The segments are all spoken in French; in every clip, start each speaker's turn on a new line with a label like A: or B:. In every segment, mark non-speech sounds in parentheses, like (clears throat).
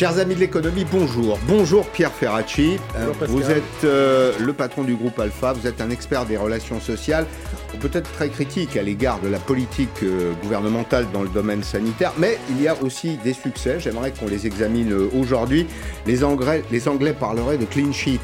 A: Chers amis de l'économie, bonjour. Bonjour Pierre Ferracci.
B: Bonjour, Pascal.
A: vous êtes euh, le patron du groupe Alpha, vous êtes un expert des relations sociales, peut-être très critique à l'égard de la politique euh, gouvernementale dans le domaine sanitaire, mais il y a aussi des succès. J'aimerais qu'on les examine euh, aujourd'hui. Les Anglais, les Anglais parleraient de clean sheet.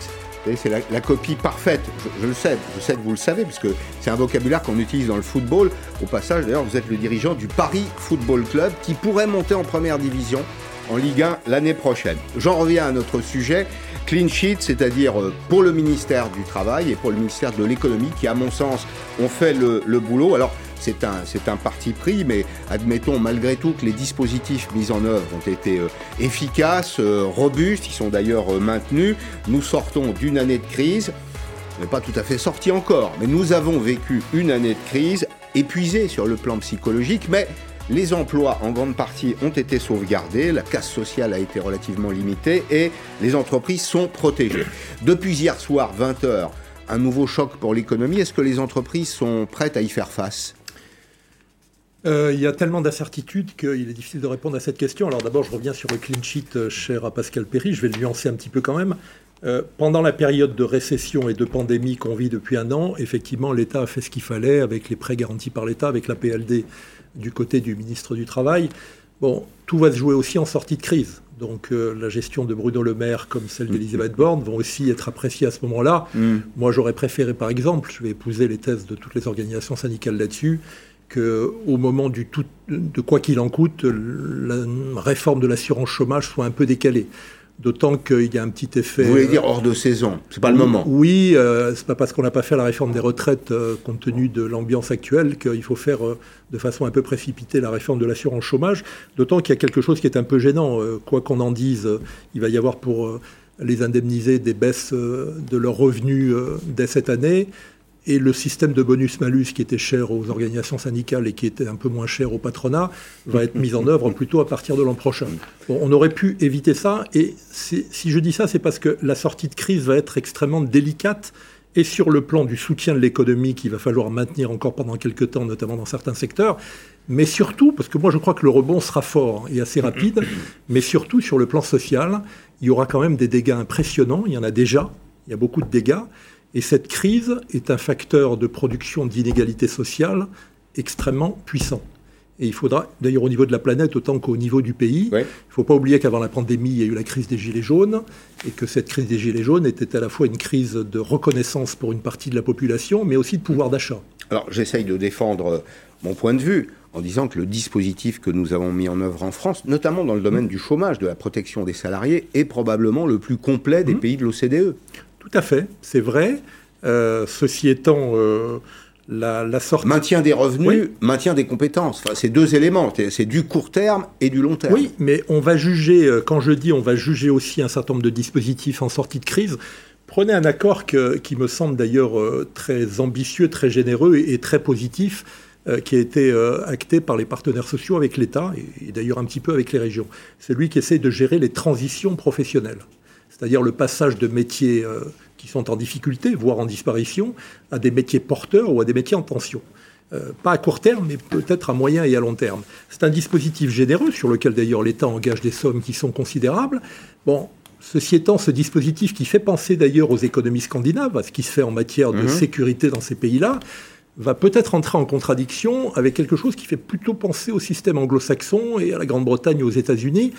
A: C'est la, la copie parfaite. Je, je le sais, je sais que vous le savez, parce que c'est un vocabulaire qu'on utilise dans le football. Au passage, d'ailleurs, vous êtes le dirigeant du Paris Football Club, qui pourrait monter en première division en Ligue 1 l'année prochaine. J'en reviens à notre sujet, clean sheet, c'est-à-dire euh, pour le ministère du Travail et pour le ministère de l'Économie, qui à mon sens ont fait le, boulot. Alors c'est un, c'est un parti pris, mais admettons malgré tout que les dispositifs mis en œuvre ont été euh, efficaces, euh, robustes, ils sont d'ailleurs maintenus. Nous sortons d'une année de crise. On n'est pas tout à fait sorti encore, mais nous avons vécu une année de crise épuisée sur le plan psychologique, mais les emplois, en grande partie, ont été sauvegardés, la casse sociale a été relativement limitée et les entreprises sont protégées. Depuis hier soir, 20h, un nouveau choc pour l'économie. Est-ce que les entreprises sont prêtes à y faire face?
B: Euh, il y a tellement d'incertitudes qu'il est difficile de répondre à cette question. Alors d'abord, je reviens sur le clean sheet euh, cher à Pascal Perry. Je vais le nuancer un petit peu quand même. Euh, pendant la période de récession et de pandémie qu'on vit depuis un an, effectivement, l'État a fait ce qu'il fallait avec les prêts garantis par l'État, avec la PLD du côté du ministre du Travail. Bon, tout va se jouer aussi en sortie de crise. Donc euh, la gestion de Bruno Le Maire comme celle d'Elisabeth Borne vont aussi être appréciées à ce moment-là. Moi, j'aurais préféré, par exemple, je vais épouser les thèses de toutes les organisations syndicales là-dessus, que au moment du tout, de quoi qu'il en coûte, la réforme de l'assurance chômage soit un peu décalée. D'autant qu'il y a un petit effet.
A: Vous voulez
B: euh,
A: dire hors de saison C'est pas le moment.
B: Oui, euh, c'est pas parce qu'on n'a pas fait la réforme des retraites euh, compte tenu de l'ambiance actuelle qu'il faut faire euh, de façon un peu précipitée la réforme de l'assurance chômage. D'autant qu'il y a quelque chose qui est un peu gênant. Euh, quoi qu'on en dise, euh, il va y avoir pour euh, les indemniser des baisses euh, de leurs revenus euh, dès cette année. Et le système de bonus-malus qui était cher aux organisations syndicales et qui était un peu moins cher au patronat va être mis en œuvre plutôt à partir de l'an prochain. On aurait pu éviter ça. Et si je dis ça, c'est parce que la sortie de crise va être extrêmement délicate et sur le plan du soutien de l'économie qu'il va falloir maintenir encore pendant quelques temps, notamment dans certains secteurs, mais surtout, parce que moi je crois que le rebond sera fort et assez rapide, mais surtout sur le plan social, il y aura quand même des dégâts impressionnants, il y en a déjà, il y a beaucoup de dégâts, et cette crise est un facteur de production d'inégalités sociales extrêmement puissant. Et il faudra, d'ailleurs au niveau de la planète autant qu'au niveau du pays,
A: Ouais.
B: il ne faut pas oublier qu'avant la pandémie, il y a eu la crise des Gilets jaunes, et que cette crise des Gilets jaunes était à la fois une crise de reconnaissance pour une partie de la population, mais aussi de pouvoir d'achat.
A: Alors j'essaye de défendre euh, mon point de vue en disant que le dispositif que nous avons mis en œuvre en France, notamment dans le domaine du chômage, de la protection des salariés, est probablement le plus complet des pays de l'OCDE.
B: Tout à fait, c'est vrai. Euh, ceci étant, euh, la, la sortie...
A: Maintien des revenus,
B: Oui.
A: maintien des compétences. Enfin, c'est deux éléments. C'est- du court terme et du long terme.
B: Oui, mais on va juger, euh, quand je dis on va juger aussi un certain nombre de dispositifs en sortie de crise, prenez un accord que- qui me semble d'ailleurs très ambitieux, très généreux et, et très positif, euh, qui a été euh, acté par les partenaires sociaux avec l'État et, et d'ailleurs un petit peu avec les régions. C'est lui qui essaie de gérer les transitions professionnelles, c'est-à-dire le passage de métiers euh, qui sont en difficulté, voire en disparition, à des métiers porteurs ou à des métiers en tension. Euh, pas à court terme, mais peut-être à moyen et à long terme. C'est un dispositif généreux sur lequel d'ailleurs l'État engage des sommes qui sont considérables. Bon, ceci étant, ce dispositif qui fait penser d'ailleurs aux économies scandinaves, à ce qui se fait en matière de
A: Mhm.
B: sécurité dans ces pays-là, va peut-être entrer en contradiction avec quelque chose qui fait plutôt penser au système anglo-saxon et à la Grande-Bretagne et aux États-Unis,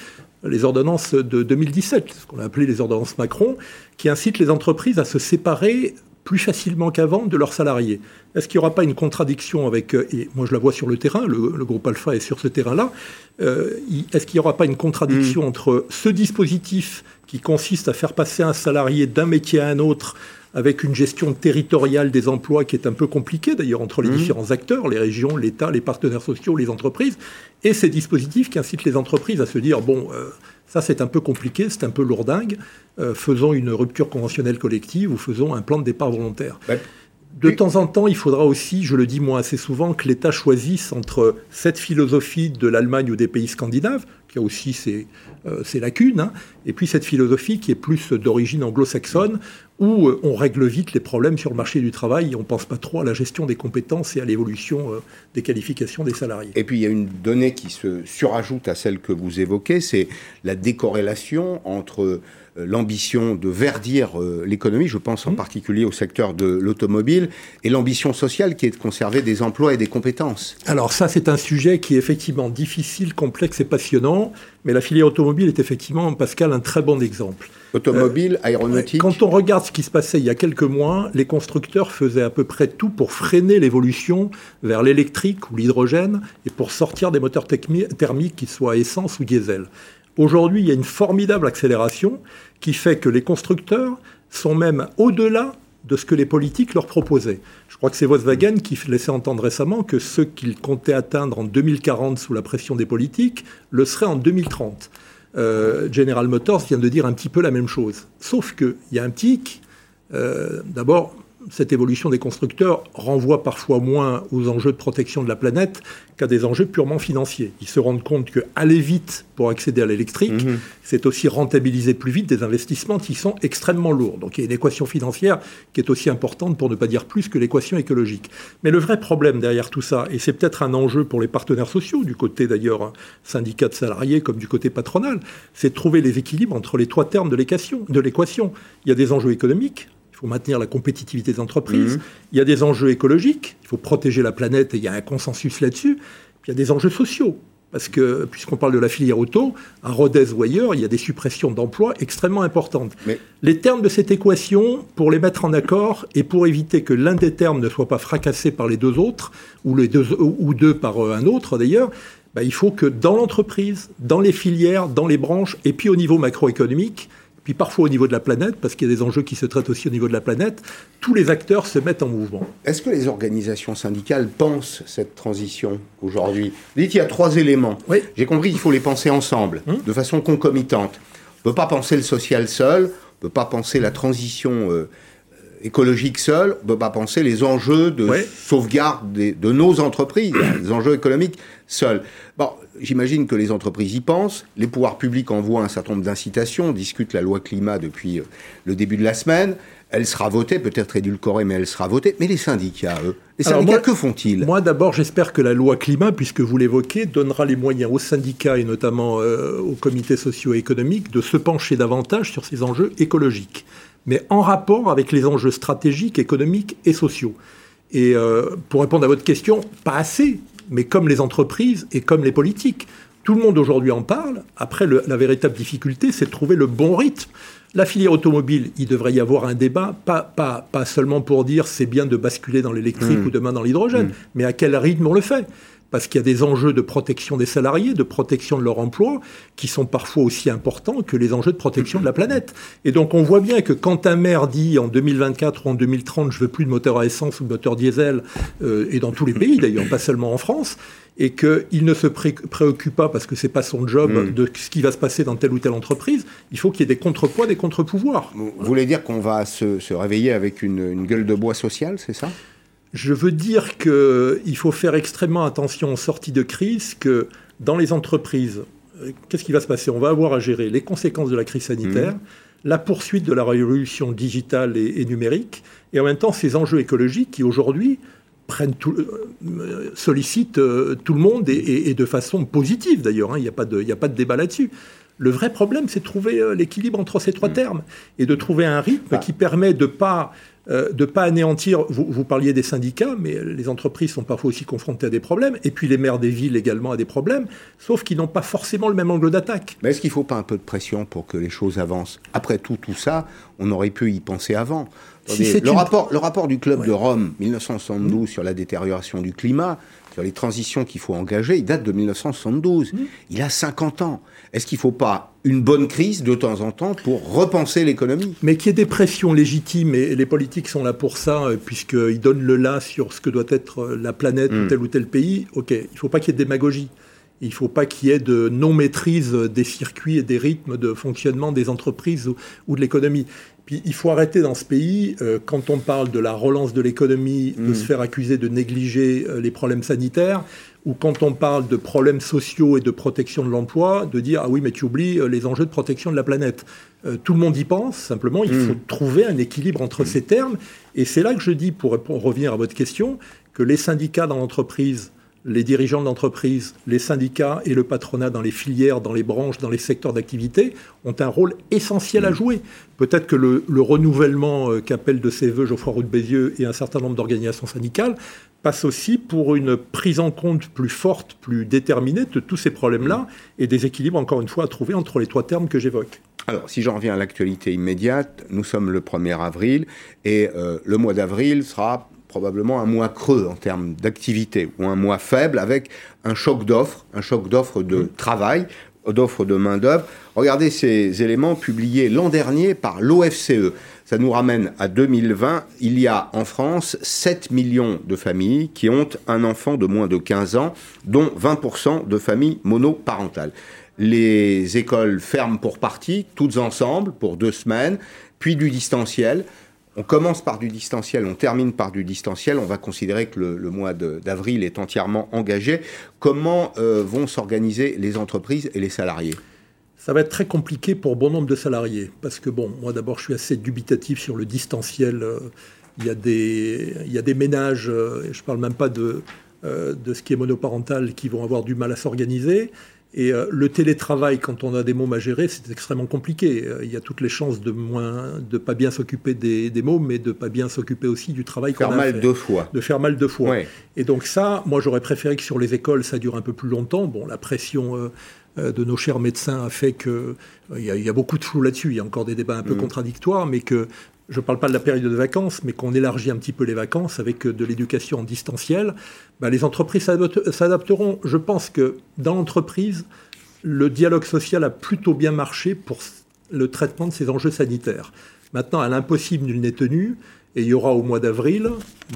B: les ordonnances de 2017, ce qu'on a appelé les ordonnances Macron, qui incitent les entreprises à se séparer plus facilement qu'avant de leurs salariés. Est-ce qu'il n'y aura pas une contradiction avec, euh, et moi je la vois sur le terrain, le, le groupe Alpha est sur ce terrain-là, euh, est-ce qu'il n'y aura pas une contradiction entre ce dispositif qui consiste à faire passer un salarié d'un métier à un autre avec une gestion territoriale des emplois qui est un peu compliquée d'ailleurs entre les différents acteurs, les régions, l'État, les partenaires sociaux, les entreprises, et ces dispositifs qui incitent les entreprises à se dire, bon, euh, ça c'est un peu compliqué, c'est un peu lourdingue, euh, faisons une rupture conventionnelle collective ou faisons un plan de départ volontaire.
A: Ouais.
B: De temps en temps, il faudra aussi, je le dis moi assez souvent, que l'État choisisse entre cette philosophie de l'Allemagne ou des pays scandinaves, qui a aussi ses, euh, lacunes, hein, et puis cette philosophie qui est plus d'origine anglo-saxonne, où euh, on règle vite les problèmes sur le marché du travail et on ne pense pas trop à la gestion des compétences et à l'évolution euh, des qualifications des salariés.
A: Et puis il y a une donnée qui se surajoute à celle que vous évoquez, c'est la décorrélation entre euh, l'ambition de verdir l'économie, je pense en mmh. particulier au secteur de l'automobile, et l'ambition sociale qui est de conserver des emplois et des compétences.
B: Alors ça, c'est un sujet qui est effectivement difficile, complexe et passionnant, mais la filière automobile est effectivement, Pascal, un très bon exemple.
A: Automobile, euh, aéronautique.
B: Quand on regarde ce qui se passait il y a quelques mois, les constructeurs faisaient à peu près tout pour freiner l'évolution vers l'électrique ou l'hydrogène et pour sortir des moteurs thermiques qui soient essence ou diesel. Aujourd'hui, il y a une formidable accélération qui fait que les constructeurs sont même au-delà de ce que les politiques leur proposaient. Je crois que c'est Volkswagen qui laissait entendre récemment que ce qu'ils comptaient atteindre en 2040 sous la pression des politiques le serait en 2030. Euh, General Motors vient de dire un petit peu la même chose. Sauf qu'il y a un tic. Euh, d'abord, cette évolution des constructeurs renvoie parfois moins aux enjeux de protection de la planète qu'à des enjeux purement financiers. Ils se rendent compte que aller vite pour accéder à l'électrique, mhm. c'est aussi rentabiliser plus vite des investissements qui sont extrêmement lourds. Donc il y a une équation financière qui est aussi importante, pour ne pas dire plus, que l'équation écologique. Mais le vrai problème derrière tout ça, et c'est peut-être un enjeu pour les partenaires sociaux, du côté d'ailleurs syndicat de salariés comme du côté patronal, c'est de trouver les équilibres entre les trois termes de l'équation. Il y a des enjeux économiques, il faut maintenir la compétitivité des entreprises. Mhm. Il y a des enjeux écologiques, il faut protéger la planète et il y a un consensus là-dessus. Puis il y a des enjeux sociaux. Parce que, puisqu'on parle de la filière auto, à Rodez ou ailleurs, il y a des suppressions d'emplois extrêmement importantes. Les termes de cette équation, pour les mettre en accord et pour éviter que l'un des termes ne soit pas fracassé par les deux autres, ou, les deux, ou deux par euh, un autre d'ailleurs, bah, il faut que dans l'entreprise, dans les filières, dans les branches, et puis au niveau macroéconomique, puis parfois au niveau de la planète, parce qu'il y a des enjeux qui se traitent aussi au niveau de la planète, tous les acteurs se mettent en mouvement.
A: Est-ce que les organisations syndicales pensent cette transition aujourd'hui? Vous dites qu'il y a trois éléments. Oui. J'ai compris qu'il faut les penser ensemble, hum. de façon concomitante. On ne peut pas penser le social seul, on ne peut pas penser la transition euh, écologique seul, on ne peut pas penser les enjeux de sauvegarde de nos entreprises, les enjeux économiques seuls. Bon, j'imagine que les entreprises y pensent, les pouvoirs publics envoient un certain nombre d'incitations, on discute la loi climat depuis euh, le début de la semaine, elle sera votée, peut-être édulcorée, mais elle sera votée. Mais les syndicats, eux, les syndicats, que font-ils?
B: Moi, d'abord, j'espère que la loi climat, puisque vous l'évoquez, donnera les moyens aux syndicats et notamment euh, aux comités socio-économiques de se pencher davantage sur ces enjeux écologiques, mais en rapport avec les enjeux stratégiques, économiques et sociaux. Et euh, pour répondre à votre question, pas assez, mais comme les entreprises et comme les politiques. Tout le monde aujourd'hui en parle. Après, la véritable difficulté, c'est de trouver le bon rythme. La filière automobile, il devrait y avoir un débat, pas, pas, pas seulement pour dire c'est bien de basculer dans l'électrique mmh. ou demain dans l'hydrogène, mmh. mais à quel rythme on le fait parce qu'il y a des enjeux de protection des salariés, de protection de leur emploi, qui sont parfois aussi importants que les enjeux de protection de la planète. Et donc on voit bien que quand un maire dit en 2024 ou en 2030, je veux plus de moteur à essence ou de moteur diesel, euh, et dans tous les (laughs) pays d'ailleurs, pas seulement en France, et qu'il ne se préoccupe pas, parce que c'est pas son job, hmm. de ce qui va se passer dans telle ou telle entreprise, il faut qu'il y ait des contrepoids, des contre-pouvoirs.
A: Vous voulez dire qu'on va se, réveiller avec une gueule de bois sociale, c'est ça?
B: Je veux dire qu'il faut faire extrêmement attention en sortie de crise, que dans les entreprises, euh, qu'est-ce qui va se passer? On va avoir à gérer les conséquences de la crise sanitaire, mmh. la poursuite de la révolution digitale et, numérique, et en même temps ces enjeux écologiques qui aujourd'hui prennent tout, euh, sollicitent euh, tout le monde et, de façon positive d'ailleurs, hein. il n'y a, pas de, a pas de débat là-dessus. Le vrai problème, c'est de trouver l'équilibre entre ces trois mmh. termes et de trouver un rythme ah. qui permet de ne pas euh, de ne pas anéantir, vous, parliez des syndicats, mais les entreprises sont parfois aussi confrontées à des problèmes, et puis les maires des villes également à des problèmes, sauf qu'ils n'ont pas forcément le même angle d'attaque.
A: Mais est-ce qu'il ne faut pas un peu de pression pour que les choses avancent Après tout, tout ça, on aurait pu y penser avant. le, rapport, le rapport du Club de Rome, 1972, sur la détérioration du climat, les transitions qu'il faut engager, il date de 1972. Mmh. Il a 50 ans. Est-ce qu'il ne faut pas une bonne crise de temps en temps pour repenser l'économie?
B: Mais qu'il y ait des pressions légitimes, et les politiques sont là pour ça, euh, puisqu'ils donnent le là sur ce que doit être euh, la planète ou mmh. tel ou tel pays, ok, il ne faut pas qu'il y ait de démagogie. Il ne faut pas qu'il y ait de non-maîtrise des circuits et des rythmes de fonctionnement des entreprises ou, de l'économie. Puis il faut arrêter dans ce pays, euh, quand on parle de la relance de l'économie, de mm. se faire accuser de négliger euh, les problèmes sanitaires, ou quand on parle de problèmes sociaux et de protection de l'emploi, de dire ah oui mais tu oublies euh, les enjeux de protection de la planète. tout le monde y pense, simplement il faut mm. trouver un équilibre entre ces termes. Et c'est là que je dis, pour revenir à votre question, que les syndicats dans l'entreprise les dirigeants d'entreprise, les syndicats et le patronat dans les filières, dans les branches, dans les secteurs d'activité ont un rôle essentiel à mm. jouer. Peut-être que le, renouvellement euh, qu'appelle de ses voeux Geoffroy Roux de Bézieux et un certain nombre d'organisations syndicales passe aussi pour une prise en compte plus forte, plus déterminée de tous ces problèmes-là mm. et des équilibres, encore une fois, à trouver entre les trois termes que j'évoque.
A: Alors, si j'en reviens à l'actualité immédiate, nous sommes le 1er avril et euh, le mois d'avril sera probablement un mois creux en termes d'activité ou un mois faible avec un choc d'offres, un choc d'offres de mmh. travail, d'offres de main-d'œuvre. Regardez ces éléments publiés l'an dernier par l'OFCE. Ça nous ramène à 2020. Il y a en France 7 millions de familles qui ont un enfant de moins de 15 ans, dont 20% de familles monoparentales. Les écoles ferment pour partie, toutes ensemble, pour deux semaines, puis du distanciel on commence par du distanciel, on termine par du distanciel, on va considérer que le, mois d'avril est entièrement engagé. Comment euh, vont s'organiser les entreprises et les salariés?
B: Ça va être très compliqué pour bon nombre de salariés. Parce que, bon, moi d'abord, je suis assez dubitatif sur le distanciel. Euh, il y a des, ménages, euh, je ne parle même pas de ce qui est monoparental, qui vont avoir du mal à s'organiser. Et euh, le télétravail, quand on a des mômes à gérer, c'est extrêmement compliqué. Euh, il y a toutes les chances de moins, de pas bien s'occuper des, des mômes, mais de pas bien s'occuper aussi du travail
A: qu'on a
B: Faire
A: mal deux fois.
B: De faire mal deux fois. Et donc ça, moi j'aurais préféré que sur les écoles, ça dure un peu plus longtemps. Bon, la pression euh, de nos chers médecins a fait que il y, a beaucoup de flou là-dessus. Il y a encore des débats un peu mm. contradictoires, mais que je ne parle pas de la période de vacances, mais qu'on élargit un petit peu les vacances avec de l'éducation en distanciel, bah, les entreprises s'adapteront. Je pense que dans l'entreprise, le dialogue social a plutôt bien marché pour le traitement de ces enjeux sanitaires. Maintenant, à l'impossible, nul n'est tenu. Et il y aura au mois d'avril,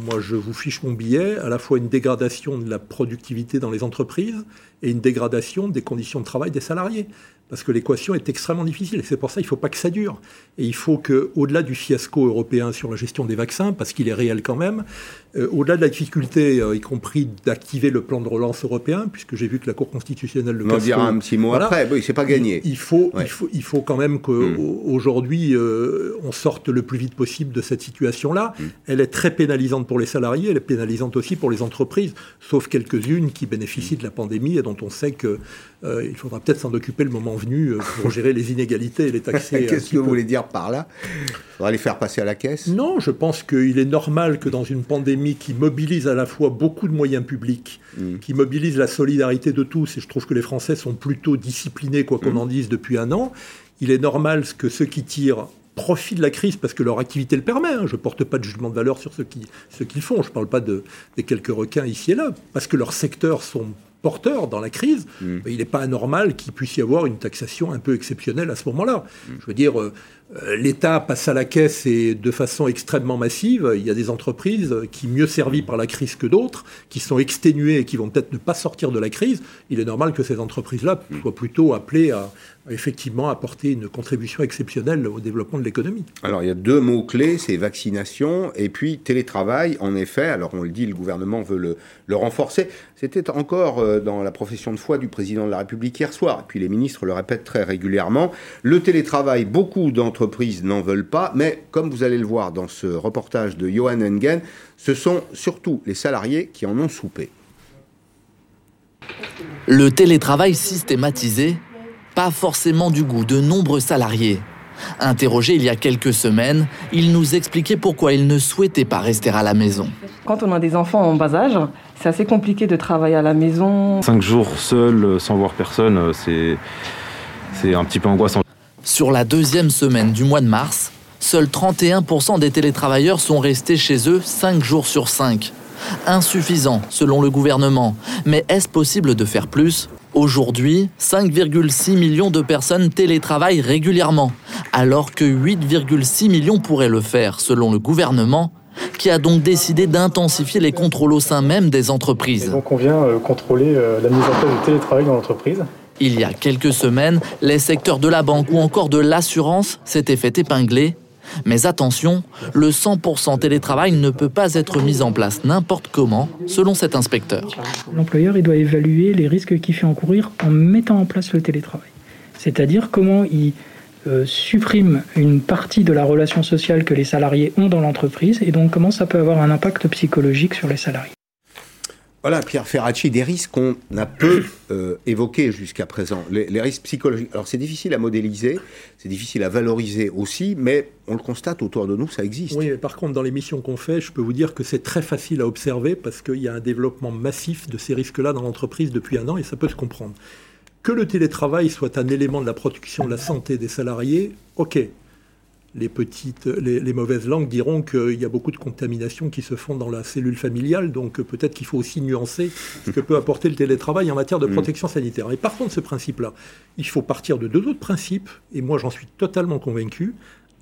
B: moi je vous fiche mon billet, à la fois une dégradation de la productivité dans les entreprises et une dégradation des conditions de travail des salariés parce que l'équation est extrêmement difficile. Et c'est pour ça qu'il ne faut pas que ça dure. Et il faut qu'au-delà du fiasco européen sur la gestion des vaccins, parce qu'il est réel quand même, euh, au-delà de la difficulté, euh, y compris d'activer le plan de relance européen, puisque j'ai vu que la Cour constitutionnelle le
A: On dira un petit mot après, oui, c'est pas gagné.
B: Il, faut, il, faut, il faut quand même qu'aujourd'hui, hmm. euh, on sorte le plus vite possible de cette situation-là. Hmm. Elle est très pénalisante pour les salariés, elle est pénalisante aussi pour les entreprises, sauf quelques-unes qui bénéficient de la pandémie et dont on sait que euh, il faudra peut-être s'en occuper le moment venu euh, pour (laughs) gérer les inégalités et les taxer.
A: Qu'est-ce que vous voulez dire par là? Il faudra les faire passer à la caisse?
B: Non, je pense qu'il est normal que dans une pandémie qui mobilise à la fois beaucoup de moyens publics, hmm. qui mobilise la solidarité de tous, et je trouve que les Français sont plutôt disciplinés, quoi qu'on hmm. en dise, depuis un an, il est normal que ceux qui tirent profitent de la crise parce que leur activité le permet. Hein. Je ne porte pas de jugement de valeur sur ce qu'ils font. Je ne parle pas de, des quelques requins ici et là, parce que leurs secteurs sont porteur dans la crise, mm. il n'est pas anormal qu'il puisse y avoir une taxation un peu exceptionnelle à ce moment-là. Mm. Je veux dire, euh, l'État passe à la caisse et de façon extrêmement massive. Il y a des entreprises qui, mieux servies par la crise que d'autres, qui sont exténuées et qui vont peut-être ne pas sortir de la crise. Il est normal que ces entreprises-là mm. soient plutôt appelées à, effectivement apporter une contribution exceptionnelle au développement de l'économie.
A: Alors il y a deux mots-clés, c'est vaccination et puis télétravail. En effet, alors on le dit, le gouvernement veut le, le renforcer. C'était encore euh, dans la profession de foi du président de la République hier soir, et puis les ministres le répètent très régulièrement. Le télétravail, beaucoup d'entreprises n'en veulent pas, mais comme vous allez le voir dans ce reportage de Johan Engen, ce sont surtout les salariés qui en ont soupé.
C: Le télétravail systématisé pas forcément du goût de nombreux salariés. Interrogé il y a quelques semaines, il nous expliquait pourquoi il ne souhaitait pas rester à la maison.
D: Quand on a des enfants en bas âge, c'est assez compliqué de travailler à la maison.
E: Cinq jours seul, euh, sans voir personne, euh, c'est, c'est un petit peu angoissant.
C: Sur la deuxième semaine du mois de mars, seuls 31% des télétravailleurs sont restés chez eux cinq jours sur cinq. Insuffisant selon le gouvernement. Mais est-ce possible de faire plus? Aujourd'hui, 5,6 millions de personnes télétravaillent régulièrement, alors que 8,6 millions pourraient le faire, selon le gouvernement, qui a donc décidé d'intensifier les contrôles au sein même des entreprises.
F: donc on vient euh, contrôler euh, la mise en place du télétravail dans l'entreprise.
C: Il y a quelques semaines, les secteurs de la banque ou encore de l'assurance s'étaient fait épingler Mais attention, le 100% télétravail ne peut pas être mis en place n'importe comment, selon cet inspecteur.
G: L'employeur doit évaluer les risques qu'il fait encourir en mettant en place le télétravail. C'est-à-dire comment il euh, supprime une partie de la relation sociale que les salariés ont dans l'entreprise et donc comment ça peut avoir un impact psychologique sur les salariés.
A: Voilà, Pierre Ferracci, des risques qu'on a peu euh, évoqués jusqu'à présent. Les, risques psychologiques. Alors, c'est difficile à modéliser, c'est difficile à valoriser aussi, mais on le constate autour de nous, ça existe.
B: Oui, mais par contre, dans les missions qu'on fait, je peux vous dire que c'est très facile à observer parce qu'il y a un développement massif de ces risques-là dans l'entreprise depuis un an et ça peut se comprendre. Que le télétravail soit un élément de la protection de la santé des salariés, ok, les petites, les, mauvaises langues diront qu'il y a beaucoup de contaminations qui se font dans la cellule familiale, donc peut-être qu'il faut aussi nuancer ce que peut apporter le télétravail en matière de mm. protection sanitaire. Et partant de ce principe-là, il faut partir de deux autres principes, et moi j'en suis totalement convaincu.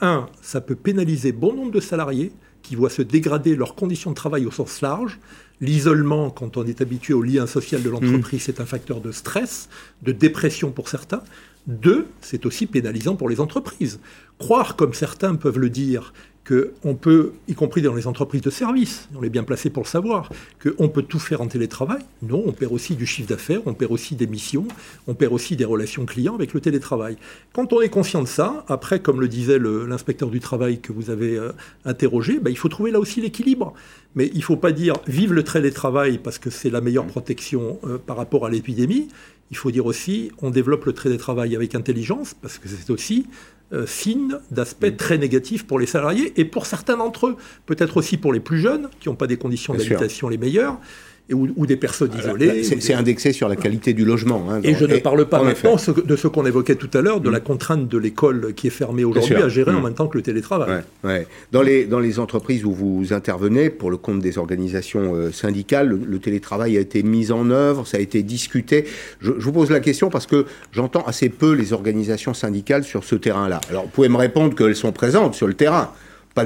B: Un, ça peut pénaliser bon nombre de salariés qui voient se dégrader leurs conditions de travail au sens large. L'isolement, quand on est habitué au lien social de l'entreprise, mm. c'est un facteur de stress, de dépression pour certains. Deux, c'est aussi pénalisant pour les entreprises. Croire, comme certains peuvent le dire, qu'on peut, y compris dans les entreprises de services, on est bien placé pour le savoir, qu'on peut tout faire en télétravail. Non, on perd aussi du chiffre d'affaires, on perd aussi des missions, on perd aussi des relations clients avec le télétravail. Quand on est conscient de ça, après, comme le disait l'inspecteur du travail que vous avez euh, interrogé, ben, il faut trouver là aussi l'équilibre. Mais il ne faut pas dire vive le télétravail parce que c'est la meilleure protection euh, par rapport à l'épidémie il faut dire aussi, on développe le télétravail avec intelligence, parce que c'est aussi euh, signe d'aspect très négatif pour les salariés et pour certains d'entre eux, peut-être aussi pour les plus jeunes, qui n'ont pas des conditions d'habitation les meilleures ou, des personnes isolées.
A: C'est indexé sur la qualité du logement.
B: Hein, et je ne parle pas maintenant de ce qu'on évoquait tout à l'heure, de la mm. contrainte de l'école qui est fermée aujourd'hui à gérer en mm. même temps que le télétravail.
A: Dans, les, dans les entreprises où vous intervenez, pour le compte des organisations euh, syndicales, le, télétravail a été mis en œuvre, ça a été discuté. Je, je vous pose la question parce que j'entends assez peu les organisations syndicales sur ce terrain-là. Alors, vous pouvez me répondre qu'elles sont présentes sur le terrain pas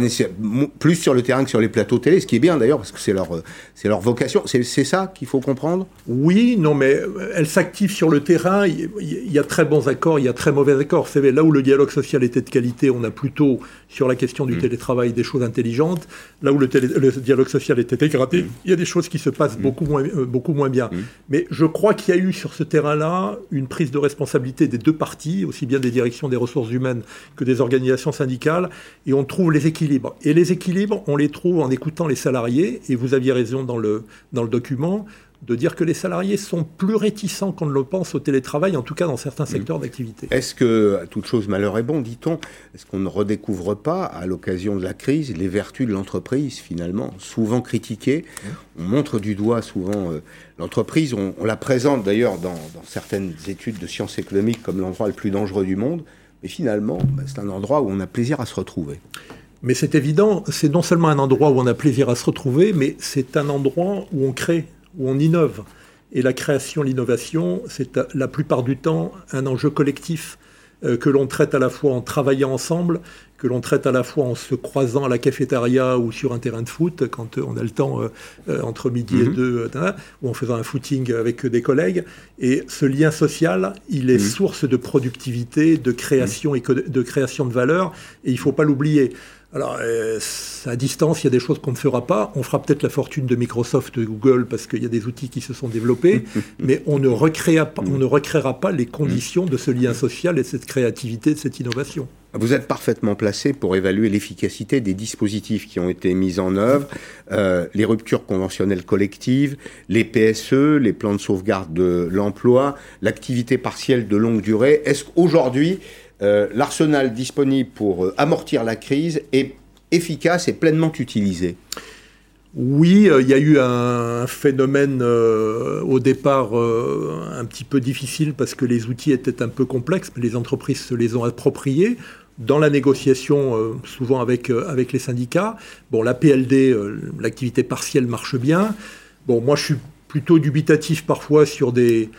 A: plus sur le terrain que sur les plateaux télé, ce qui est bien d'ailleurs, parce que c'est leur, c'est leur vocation. C'est, ça qu'il faut comprendre?
B: Oui, non, mais euh, elles s'activent sur le terrain. Il y a très bons accords, il y a très mauvais accords. Là où le dialogue social était de qualité, on a plutôt, sur la question du mm. télétravail, des choses intelligentes. Là où le, dialogue social était dégradé, mm. il y a des choses qui se passent mm. beaucoup, moins, euh, beaucoup moins bien. Mais je crois qu'il y a eu sur ce terrain-là une prise de responsabilité des deux parties, aussi bien des directions des ressources humaines que des organisations syndicales, et on trouve les équilibres. Et les équilibres, on les trouve en écoutant les salariés, et vous aviez raison dans le, dans le document, de dire que les salariés sont plus réticents qu'on ne le pense au télétravail, en tout cas dans certains secteurs d'activité.
A: Est-ce que, à toute chose malheur est bon, dit-on, est-ce qu'on ne redécouvre pas, à l'occasion de la crise, les vertus de l'entreprise, finalement, souvent critiquées On montre du doigt souvent euh, l'entreprise, on, la présente d'ailleurs dans, certaines études de sciences économiques comme l'endroit le plus dangereux du monde, mais finalement, bah, c'est un endroit où on a plaisir à se retrouver.
B: Mais c'est évident, c'est non seulement un endroit où on a plaisir à se retrouver, mais c'est un endroit où on crée, où on innove. Et la création, l'innovation, c'est la plupart du temps un enjeu collectif euh, que l'on traite à la fois en travaillant ensemble, que l'on traite à la fois en se croisant à la cafétéria ou sur un terrain de foot, quand on a le temps euh, entre midi et mhm. deux, ou en faisant un footing avec des collègues. Et ce lien social, il est mhm. source de productivité, de création mhm. et de création de valeur, et il ne faut pas l'oublier. Alors, euh, à distance, il y a des choses qu'on ne fera pas. On fera peut-être la fortune de Microsoft, de Google, parce qu'il y a des outils qui se sont développés, (laughs) mais on ne, recréera pas, on ne recréera pas les conditions de ce lien social et de cette créativité, de cette innovation.
A: Vous êtes parfaitement placé pour évaluer l'efficacité des dispositifs qui ont été mis en œuvre, euh, les ruptures conventionnelles collectives, les PSE, les plans de sauvegarde de l'emploi, l'activité partielle de longue durée. Est-ce qu'aujourd'hui, euh, l'arsenal disponible pour euh, amortir la crise est efficace et pleinement utilisé
B: oui, euh, il y a eu un, phénomène au départ un petit peu difficile parce que les outils étaient un peu complexes, mais les entreprises se les ont appropriés dans la négociation, souvent avec, avec les syndicats. Bon, la PLD, l'activité partielle marche bien. Bon, moi je suis plutôt dubitatif parfois sur des,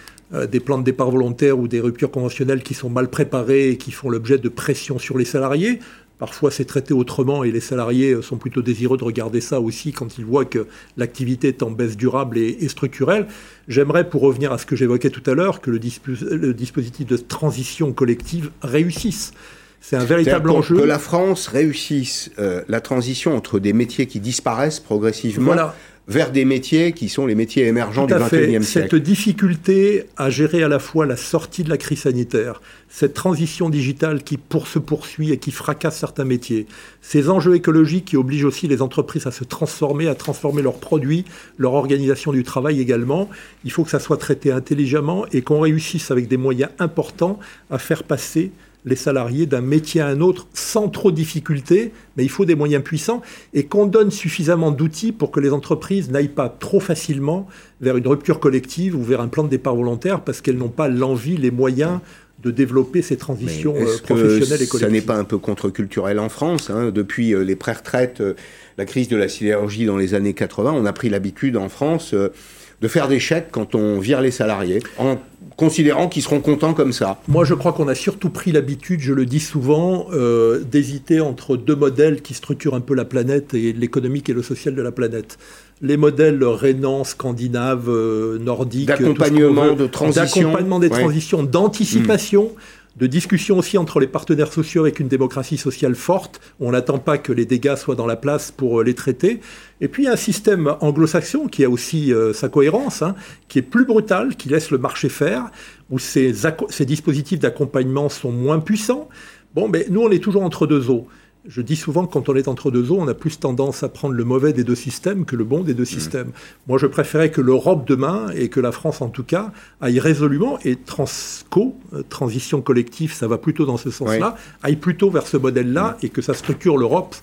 B: des plans de départ volontaires ou des ruptures conventionnelles qui sont mal préparées et qui font l'objet de pression sur les salariés. Parfois, c'est traité autrement et les salariés euh, sont plutôt désireux de regarder ça aussi quand ils voient que l'activité est en baisse durable et, structurelle. J'aimerais, pour revenir à ce que j'évoquais tout à l'heure, que le, dispositif de transition collective réussisse. C'est un véritable enjeu.
A: Que la France réussisse euh, la transition entre des métiers qui disparaissent progressivement
B: voilà
A: vers des métiers qui sont les métiers émergents
B: Tout
A: du XXIe siècle.
B: Cette difficulté à gérer à la fois la sortie de la crise sanitaire, cette transition digitale qui pour se poursuit et qui fracasse certains métiers, ces enjeux écologiques qui obligent aussi les entreprises à se transformer, à transformer leurs produits, leur organisation du travail également, il faut que ça soit traité intelligemment et qu'on réussisse avec des moyens importants à faire passer les salariés d'un métier à un autre sans trop de difficultés, mais il faut des moyens puissants et qu'on donne suffisamment d'outils pour que les entreprises n'aillent pas trop facilement vers une rupture collective ou vers un plan de départ volontaire parce qu'elles n'ont pas l'envie, les moyens de développer ces transitions euh, professionnelles et collectives.
A: Ça n'est pas un peu contre-culturel en France hein Depuis euh, les pré-retraites, euh, la crise de la sidérurgie dans les années 80, on a pris l'habitude en France de faire des chèques quand on vire les salariés, en considérant qu'ils seront contents comme ça.
B: Moi, je crois qu'on a surtout pris l'habitude, je le dis souvent, euh, d'hésiter entre deux modèles qui structurent un peu la planète et l'économique et le social de la planète. Les modèles rénans, scandinaves, euh, nordiques,
A: d'accompagnement, de transition,
B: d'accompagnement des transitions, d'anticipation. Hmm de discussion aussi entre les partenaires sociaux avec une démocratie sociale forte. On n'attend pas que les dégâts soient dans la place pour euh, les traiter. Et puis un système anglo-saxon qui a aussi euh, sa cohérence, hein, qui est plus brutal, qui laisse le marché faire, où ces, dispositifs d'accompagnement sont moins puissants. Bon, mais nous, on est toujours entre deux eaux. Je dis souvent que quand on est entre deux eaux, on a plus tendance à prendre le mauvais des deux systèmes que le bon des deux mmh. systèmes. Moi, je préférais que l'Europe demain, et que la France en tout cas, aille résolument, et Transco, euh, transition collective, ça va plutôt dans ce sens-là, aille plutôt vers ce modèle-là, mmh. et que ça structure l'Europe,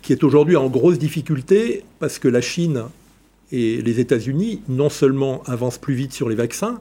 B: qui est aujourd'hui en grosse difficulté, parce que la Chine et les États-Unis, non seulement avancent plus vite sur les vaccins,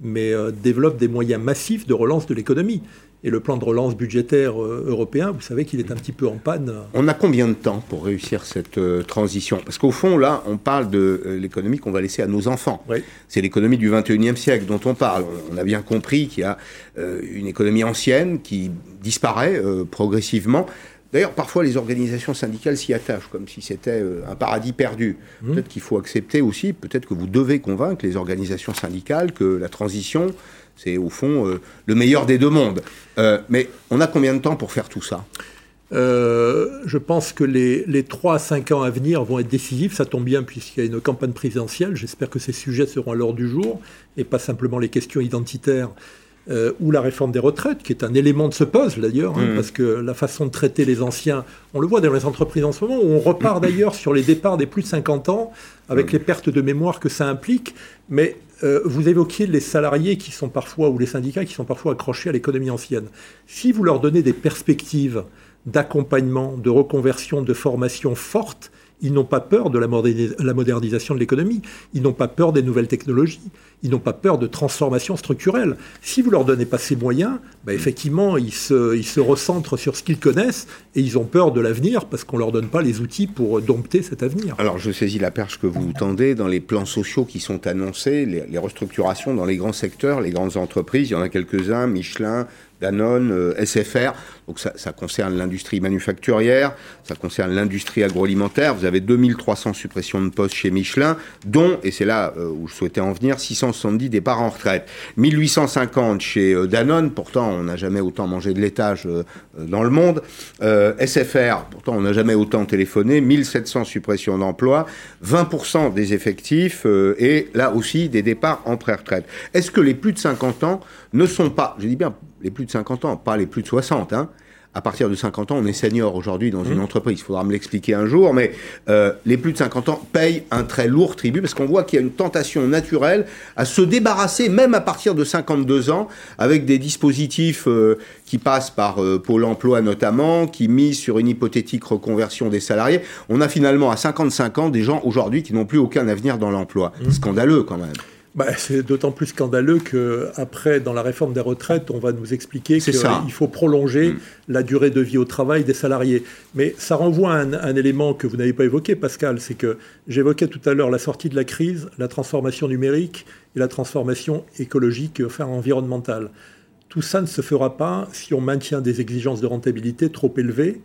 B: mais euh, développent des moyens massifs de relance de l'économie. Et le plan de relance budgétaire euh, européen, vous savez qu'il est un petit peu en panne.
A: On a combien de temps pour réussir cette euh, transition? Parce qu'au fond, là, on parle de euh, l'économie qu'on va laisser à nos enfants. C'est l'économie du 21e siècle dont on parle. On a bien compris qu'il y a une économie ancienne qui disparaît progressivement. D'ailleurs, parfois, les organisations syndicales s'y attachent, comme si c'était un paradis perdu. Mmh. Peut-être qu'il faut accepter aussi, peut-être que vous devez convaincre les organisations syndicales que la transition, c'est au fond euh, le meilleur des deux mondes. Euh, mais on a combien de temps pour faire tout ça?
B: Euh, je pense que les, les 3 à 5 ans à venir vont être décisifs. Ça tombe bien puisqu'il y a une campagne présidentielle. J'espère que ces sujets seront à l'ordre du jour et pas simplement les questions identitaires ou la réforme des retraites, qui est un élément de ce puzzle d'ailleurs, hein, mmh. parce que la façon de traiter les anciens, on le voit dans les entreprises en ce moment, où on repart d'ailleurs sur les départs des plus de 50 ans, avec mmh. les pertes de mémoire que ça implique. Mais euh, vous évoquiez les salariés qui sont parfois, ou les syndicats qui sont parfois accrochés à l'économie ancienne. Si vous leur donnez des perspectives d'accompagnement, de reconversion, de formation fortes, ils n'ont pas peur de la modernisation de l'économie, ils n'ont pas peur des nouvelles technologies, ils n'ont pas peur de transformations structurelles. Si vous leur donnez pas ces moyens, bah, effectivement, ils se, ils se recentrent sur ce qu'ils connaissent et ils ont peur de l'avenir parce qu'on leur donne pas les outils pour dompter cet avenir.
A: Alors je saisis la perche que vous tendez dans les plans sociaux qui sont annoncés, les, les restructurations dans les grands secteurs, les grandes entreprises, il y en a quelques-uns, Michelin, Danone, euh, SFR. Donc ça, concerne l'industrie manufacturière, ça concerne l'industrie agroalimentaire. Vous avez 2300 suppressions de postes chez Michelin, dont, et c'est là euh, où je souhaitais en venir, 670 départs en retraite. 1850 chez euh, Danone, pourtant on n'a jamais autant mangé de laitage dans le monde. SFR, pourtant on n'a jamais autant téléphoné. 1700 suppressions d'emplois, 20% des effectifs et là aussi des départs en pré-retraite. Est-ce que les plus de 50 ans ne sont pas, je dis bien les plus de 50 ans, pas les plus de 60. Hein. À partir de 50 ans, on est senior aujourd'hui dans une mmh. entreprise. Il faudra me l'expliquer un jour, mais euh, les plus de 50 ans payent un très lourd tribut parce qu'on voit qu'il y a une tentation naturelle à se débarrasser, même à partir de 52 ans, avec des dispositifs euh, qui passent par euh, Pôle emploi notamment, qui misent sur une hypothétique reconversion des salariés. On a finalement à 55 ans des gens aujourd'hui qui n'ont plus aucun avenir dans l'emploi. Mmh. Scandaleux quand même.
B: Bah, c'est d'autant plus scandaleux qu'après, dans la réforme des retraites, on va nous expliquer qu'il faut prolonger mm. la durée de vie au travail des salariés. Mais ça renvoie à un, élément que vous n'avez pas évoqué, Pascal, c'est que j'évoquais tout à l'heure la sortie de la crise, la transformation numérique et la transformation écologique, enfin environnementale. Tout ça ne se fera pas si on maintient des exigences de rentabilité trop élevées.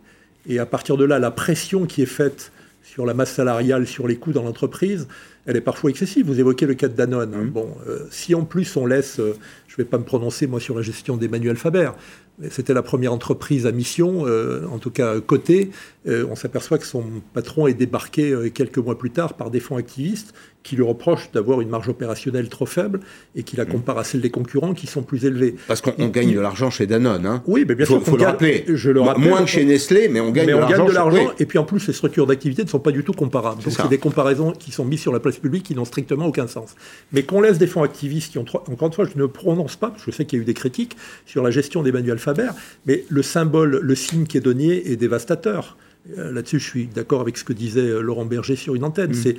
B: Et à partir de là, la pression qui est faite sur la masse salariale, sur les coûts dans l'entreprise, elle est parfois excessive. Vous évoquez le cas de Danone. Bon, euh, si en plus on laisse, euh, je ne vais pas me prononcer moi sur la gestion d'Emmanuel Faber, c'était la première entreprise à mission, euh, en tout cas cotée. Euh, on s'aperçoit que son patron est débarqué euh, quelques mois plus tard par des fonds activistes qui lui reprochent d'avoir une marge opérationnelle trop faible et qui la mm. comparent à celle des concurrents qui sont plus élevées.
A: Parce qu'on gagne de l'argent chez Danone. Hein.
B: Oui, mais bien sûr.
A: Faut, le rappeler.
B: Je le
A: rappelle. Moins que chez Nestlé, mais on gagne
B: mais
A: de l'argent.
B: on gagne de l'argent. Et puis en plus, les structures d'activité ne sont pas du tout comparables. Donc c'est des comparaisons qui sont mises sur la place publique qui n'ont strictement aucun sens. Mais qu'on laisse des fonds activistes qui ont. Encore une fois, je ne prononce pas, parce que je sais qu'il y a eu des critiques sur la gestion d'Emmanuel Faber, mais le symbole, le signe qui est donné est dévastateur. Euh, là-dessus, je suis d'accord avec ce que disait euh, Laurent Berger sur une antenne. Mm.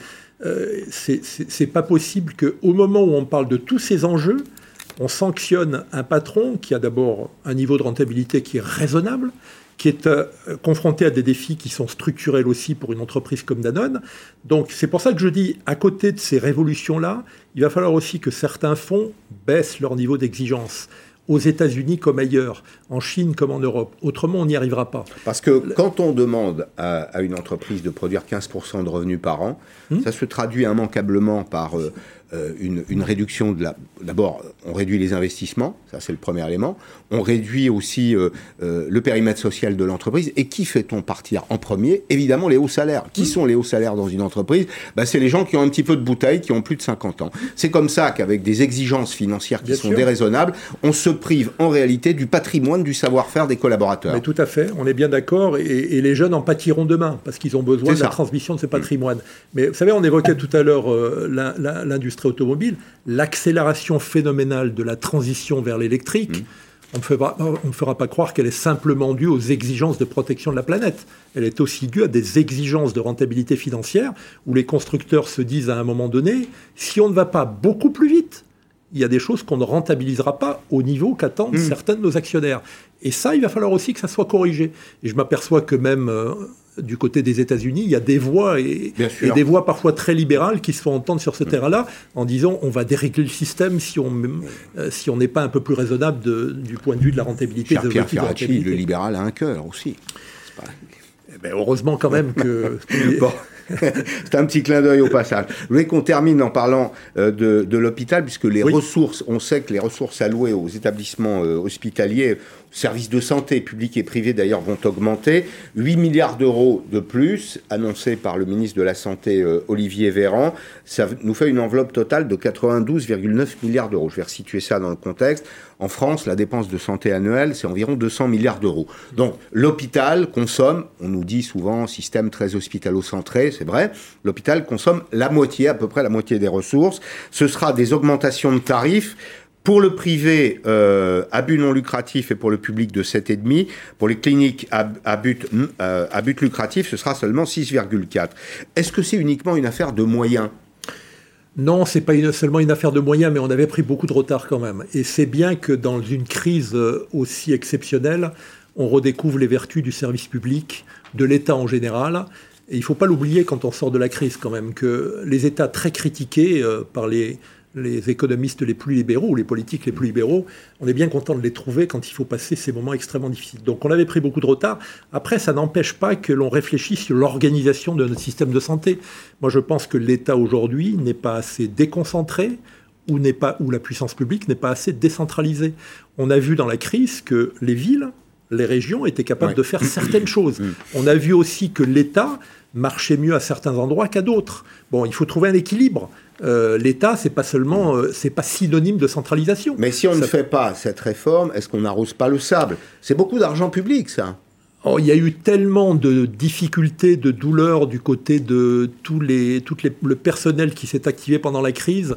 B: Euh, c'est pas possible qu'au moment où on parle de tous ces enjeux, on sanctionne un patron qui a d'abord un niveau de rentabilité qui est raisonnable, qui est confronté à des défis qui sont structurels aussi pour une entreprise comme Danone. Donc c'est pour ça que je dis, à côté de ces révolutions-là, il va falloir aussi que certains fonds baissent leur niveau d'exigence aux États-Unis comme ailleurs, en Chine comme en Europe. Autrement, on n'y arrivera pas.
A: Parce que quand on demande à, une entreprise de produire 15% de revenus par an, hmm ça se traduit immanquablement par euh, euh, une, réduction de la. D'abord, on réduit les investissements, ça c'est le premier élément. On réduit aussi euh, euh, le périmètre social de l'entreprise. Et qui fait-on partir en premier? Évidemment, les hauts salaires. Qui sont les hauts salaires dans une entreprise? Bah, C'est les gens qui ont un petit peu de bouteille, qui ont plus de 50 ans. C'est comme ça qu'avec des exigences financières qui sont déraisonnables, on se prive en réalité du patrimoine, du savoir-faire des collaborateurs.
B: Mais tout à fait, on est bien d'accord. Et, les jeunes en pâtiront demain, parce qu'ils ont besoin de la transmission de ce patrimoine. Mais vous savez, on évoquait tout à l'heure l'industrie automobile, l'accélération phénoménale de la transition vers l'électrique, mmh. on ne fera pas croire qu'elle est simplement due aux exigences de protection de la planète. Elle est aussi due à des exigences de rentabilité financière où les constructeurs se disent à un moment donné, si on ne va pas beaucoup plus vite, il y a des choses qu'on ne rentabilisera pas au niveau qu'attendent mmh. certains de nos actionnaires. Et ça, il va falloir aussi que ça soit corrigé. Et je m'aperçois que même euh, du côté des États-Unis, il y a des voix et, des voix parfois très libérales qui se font entendre sur ce mm. terrain-là en disant on va dérégler le système si on euh, si on n'est pas un peu plus raisonnable du point de vue de la rentabilité.
A: Cher Pierre Ferracci, le libéral a un cœur aussi.
B: Eh ben, heureusement quand même que. (laughs)
A: bon. (laughs) C'est un petit clin d'œil au passage. Je voulais qu'on termine en parlant euh, de, l'hôpital, puisque les ressources, on sait que les ressources allouées aux établissements euh, hospitaliers services de santé publics et privés d'ailleurs vont augmenter. 8 milliards d'euros de plus, annoncés par le ministre de la Santé euh, Olivier Véran. Ça nous fait une enveloppe totale de 92,9 milliards d'euros. Je vais resituer ça dans le contexte. En France, la dépense de santé annuelle, c'est environ 200 milliards d'euros. Donc l'hôpital consomme, on nous dit souvent système très hospitalo-centré, c'est vrai, l'hôpital consomme la moitié, à peu près la moitié des ressources. Ce sera des augmentations de tarifs pour le privé, euh, à but non lucratif et pour le public de 7,5. Pour les cliniques à, but, euh, à but lucratif, ce sera seulement 6,4. Est-ce que c'est uniquement une affaire de moyens?
B: Non, c'est pas seulement une affaire de moyens, mais on avait pris beaucoup de retard quand même. Et c'est bien que dans une crise euh, aussi exceptionnelle, on redécouvre les vertus du service public, de l'État en général. Et il ne faut pas l'oublier quand on sort de la crise quand même, que les États très critiqués par les, les économistes les plus libéraux, ou les politiques les plus libéraux, on est bien content de les trouver quand il faut passer ces moments extrêmement difficiles. Donc on avait pris beaucoup de retard. Après, ça n'empêche pas que l'on réfléchisse sur l'organisation de notre système de santé. Moi, je pense que l'État aujourd'hui n'est pas assez déconcentré ou, n'est pas, ou la puissance publique n'est pas assez décentralisée. On a vu dans la crise que les villes, les régions étaient capables de faire certaines (coughs) choses. Mm. On a vu aussi que l'État marchait mieux à certains endroits qu'à d'autres. Bon, il faut trouver un équilibre. Euh, l'État, c'est pas seulement, euh, c'est pas synonyme de centralisation.
A: Mais si on ne fait pas cette réforme, est-ce qu'on n'arrose pas le sable? C'est beaucoup d'argent public, ça.
B: Oh, il y a eu tellement de difficultés, de douleurs du côté de tous les, tout le personnel qui s'est activé pendant la crise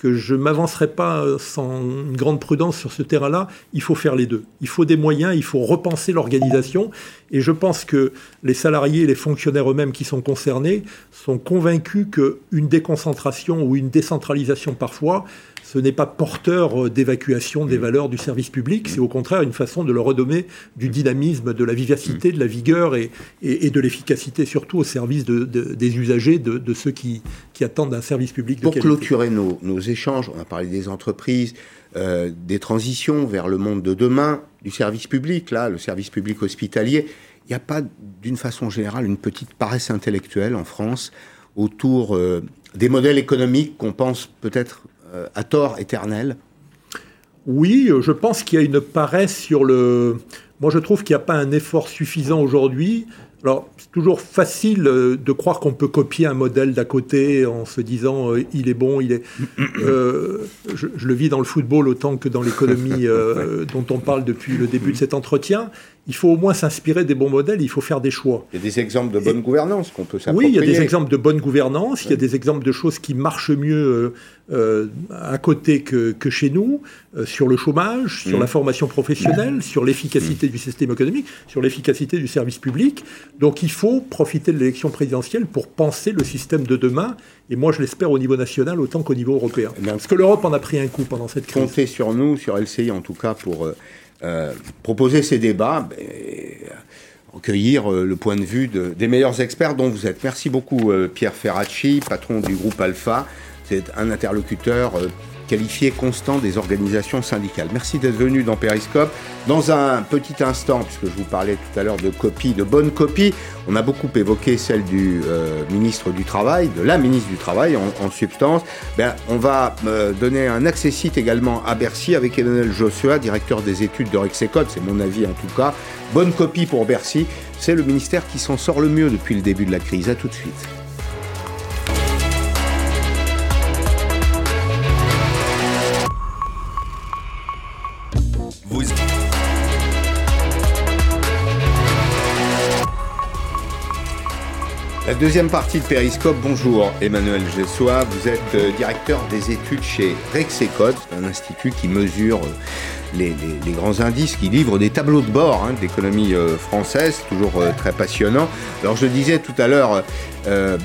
B: que je ne m'avancerai pas sans une grande prudence sur ce terrain-là. Il faut faire les deux. Il faut des moyens, il faut repenser l'organisation. Et je pense que les salariés et les fonctionnaires eux-mêmes qui sont concernés sont convaincus qu'une déconcentration ou une décentralisation parfois ce n'est pas porteur euh, d'évacuation des mm. valeurs du service public, c'est au contraire une façon de leur redonner du dynamisme, de la vivacité, mm. de la vigueur et, de l'efficacité, surtout au service des usagers, de, ceux qui, attendent un service public de
A: Pour clôturer nos, échanges, on a parlé des entreprises, euh, des transitions vers le monde de demain, du service public, là, le service public hospitalier. Il n'y a pas, d'une façon générale, une petite paresse intellectuelle en France autour euh, des modèles économiques qu'on pense peut-être à tort éternel
B: Oui, je pense qu'il y a une paresse sur le... Moi, je trouve qu'il n'y a pas un effort suffisant aujourd'hui alors, c'est toujours facile euh, de croire qu'on peut copier un modèle d'à côté en se disant euh, il est bon, il est. (coughs) Euh, je, le vis dans le football autant que dans l'économie (laughs) dont on parle depuis le début de cet entretien il faut au moins s'inspirer des bons modèles, il faut faire des choix.
A: Il y a des exemples de bonne gouvernance qu'on peut s'approprier.
B: Oui, il y a des exemples de bonne gouvernance, il y a des exemples de choses qui marchent mieux euh, euh, à côté que, chez nous, euh, sur le chômage, sur mmh. la formation professionnelle, mmh. sur l'efficacité du système économique, sur l'efficacité du service public. Donc il faut profiter de l'élection présidentielle pour penser le système de demain, et moi je l'espère au niveau national autant qu'au niveau européen. Eh Parce que l'Europe en a pris un coup pendant cette crise.
A: Comptez sur nous, sur LCI en tout cas, pour euh, proposer ces débats, ben, recueillir euh, le point de vue des meilleurs experts dont vous êtes. Merci beaucoup euh, Pierre Ferracci, patron du groupe Alpha. C'est un interlocuteur qualifié constant des organisations syndicales. Merci d'être venu dans Periscope. Dans un petit instant, puisque je vous parlais tout à l'heure de copie, de bonne copie, on a beaucoup évoqué celle du euh, ministre du Travail, de la ministre du Travail en, substance. Ben, on va euh, donner un accès-site également à Bercy avec Emmanuel Joshua, directeur des études de Rexecode, c'est mon avis en tout cas. Bonne copie pour Bercy, c'est le ministère qui s'en sort le mieux depuis le début de la crise. A tout de suite. La deuxième partie de Périscope, bonjour Emmanuel Gessois, vous êtes euh, directeur des études chez Rexecode, un institut qui mesure euh, les, grands indices, qui livre des tableaux de bord hein, d'économie euh, française, toujours très passionnant. Alors je disais tout à l'heure,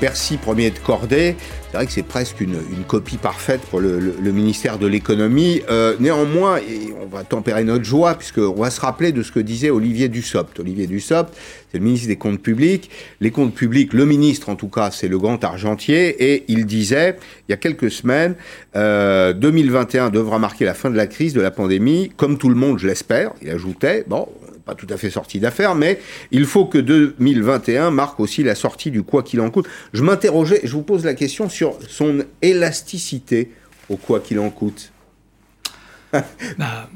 A: Bercy premier de cordée, c'est vrai que c'est presque une, copie parfaite pour le, ministère de l'économie. Euh, néanmoins, on va tempérer notre joie puisqu'on va se rappeler de ce que disait Olivier Dussopt. Olivier Dussopt, c'est le ministre des Comptes publics. Les comptes publics, le ministre en tout cas, c'est le grand argentier. Et il disait, il y a quelques semaines, 2021 euh, devra marquer la fin de la crise, de la pandémie, comme tout le monde, je l'espère. Il ajoutait, bon, pas tout à fait sorti d'affaires, mais il faut que 2021 marque aussi la sortie du quoi qu'il en coûte. Je m'interrogeais, je vous pose la question sur son élasticité au quoi qu'il en coûte. (laughs)
H: Bah,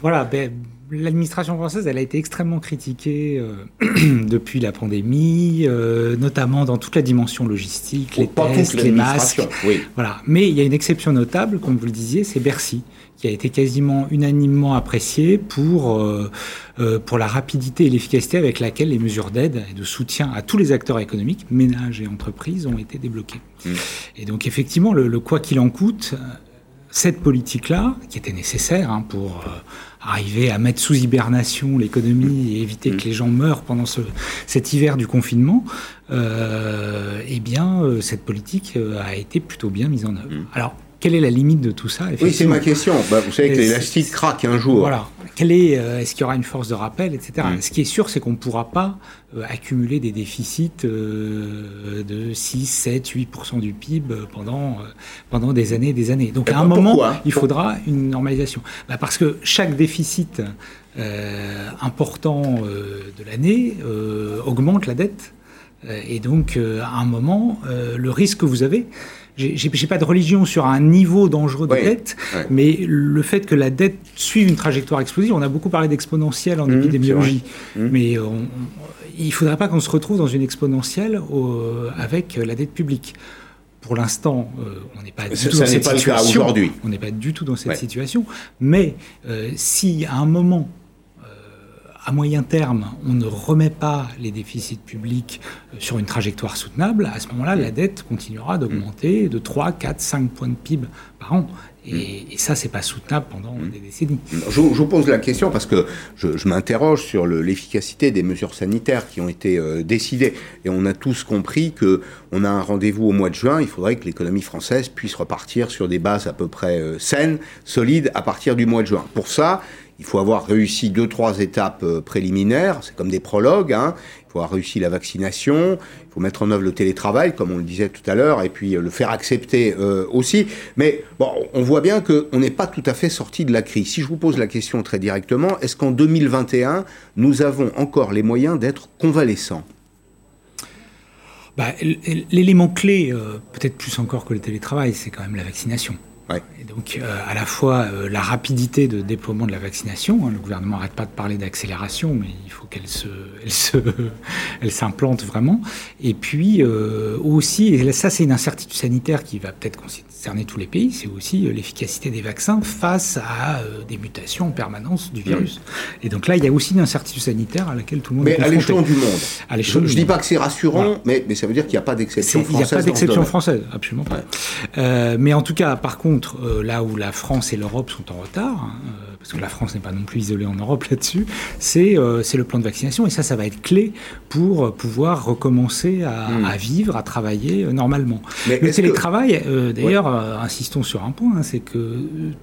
H: voilà, ben, l'administration française, elle a été extrêmement critiquée euh, (clears throat) depuis la pandémie, euh, notamment dans toute la dimension logistique, les tests, les masques. Oui. Voilà. Mais il y a une exception notable, comme vous le disiez, c'est Bercy qui a été quasiment unanimement apprécié pour, euh, euh, pour la rapidité et l'efficacité avec laquelle les mesures d'aide et de soutien à tous les acteurs économiques, ménages et entreprises, ont été débloquées. Mmh. Et donc effectivement, le, quoi qu'il en coûte, cette politique-là, qui était nécessaire hein, pour euh, arriver à mettre sous hibernation l'économie et éviter que mmh. les gens meurent pendant ce, cet hiver du confinement, euh, eh bien, cette politique a été plutôt bien mise en œuvre. Mmh. Alors, quelle est la limite de tout ça
A: Oui, c'est ma question. Bah, vous savez que l'élastique craque un jour.
H: Voilà. Quelle est, euh, est-ce qu'il y aura une force de rappel, etc. Mm. Ce qui est sûr, c'est qu'on ne pourra pas euh, accumuler des déficits euh, de 6, 7, 8% du PIB pendant, pendant des années et des années. Donc à un moment, il faudra une normalisation. Bah, parce que chaque déficit important de l'année augmente la dette. Et donc, à un moment, le risque que vous avez, j'ai pas de religion sur un niveau dangereux de dette, mais le fait que la dette suive une trajectoire explosive, on a beaucoup parlé d'exponentielle en mmh, épidémiologie, mmh. mais il ne faudrait pas qu'on se retrouve dans une exponentielle avec la dette publique. Pour l'instant, euh, on n'est pas du tout dans cette situation. On n'est pas du tout dans cette situation. Mais euh, si à un moment à moyen terme, on ne remet pas les déficits publics euh, sur une trajectoire soutenable, à ce moment-là, la dette continuera d'augmenter de 3, 4, 5 points de PIB par an. Et, ça, c'est pas soutenable pendant mm. des décennies.
A: Je, vous pose la question parce que je, m'interroge sur l'efficacité des mesures sanitaires qui ont été euh, décidées. Et on a tous compris que on a un rendez-vous au mois de juin. Il faudrait que l'économie française puisse repartir sur des bases à peu près euh, saines, solides, à partir du mois de juin. Pour ça, il faut avoir réussi deux, trois étapes euh, préliminaires, c'est comme des prologues, hein. il faut avoir réussi la vaccination, il faut mettre en œuvre le télétravail, comme on le disait tout à l'heure, et puis euh, le faire accepter euh, aussi. Mais on voit bien qu'on n'est pas tout à fait sorti de la crise. Si je vous pose la question très directement, est-ce qu'en 2021, nous avons encore les moyens d'être convalescents?
H: Bah, L'élément clé, peut-être plus encore que le télétravail, c'est quand même la vaccination. Et donc, euh, à la fois euh, la rapidité de déploiement de la vaccination, hein, le gouvernement n'arrête pas de parler d'accélération, mais il faut qu'elle se, (laughs) elle se, elle s'implante vraiment. Et puis euh, aussi, et ça c'est une incertitude sanitaire qui va peut-être concerner tous les pays, c'est aussi l'efficacité des vaccins face à des mutations en permanence du virus. Et donc là, il y a aussi une incertitude sanitaire à laquelle tout le monde
A: mais
H: est
A: à l'échelon du monde.
H: À
A: je ne dis pas que c'est rassurant, mais, mais, ça veut dire qu'il n'y a pas d'exception française.
H: Il n'y a pas d'exception française, absolument pas. Mais en tout cas, par contre, euh, là où la France et l'Europe sont en retard, hein, euh, parce que la France n'est pas non plus isolée en Europe (laughs) là-dessus, c'est le plan de vaccination. Et ça, ça va être clé pour pouvoir recommencer à, hmm. vivre, à travailler normalement. Mais le télétravail, d'ailleurs, insistons sur un point, hein, c'est que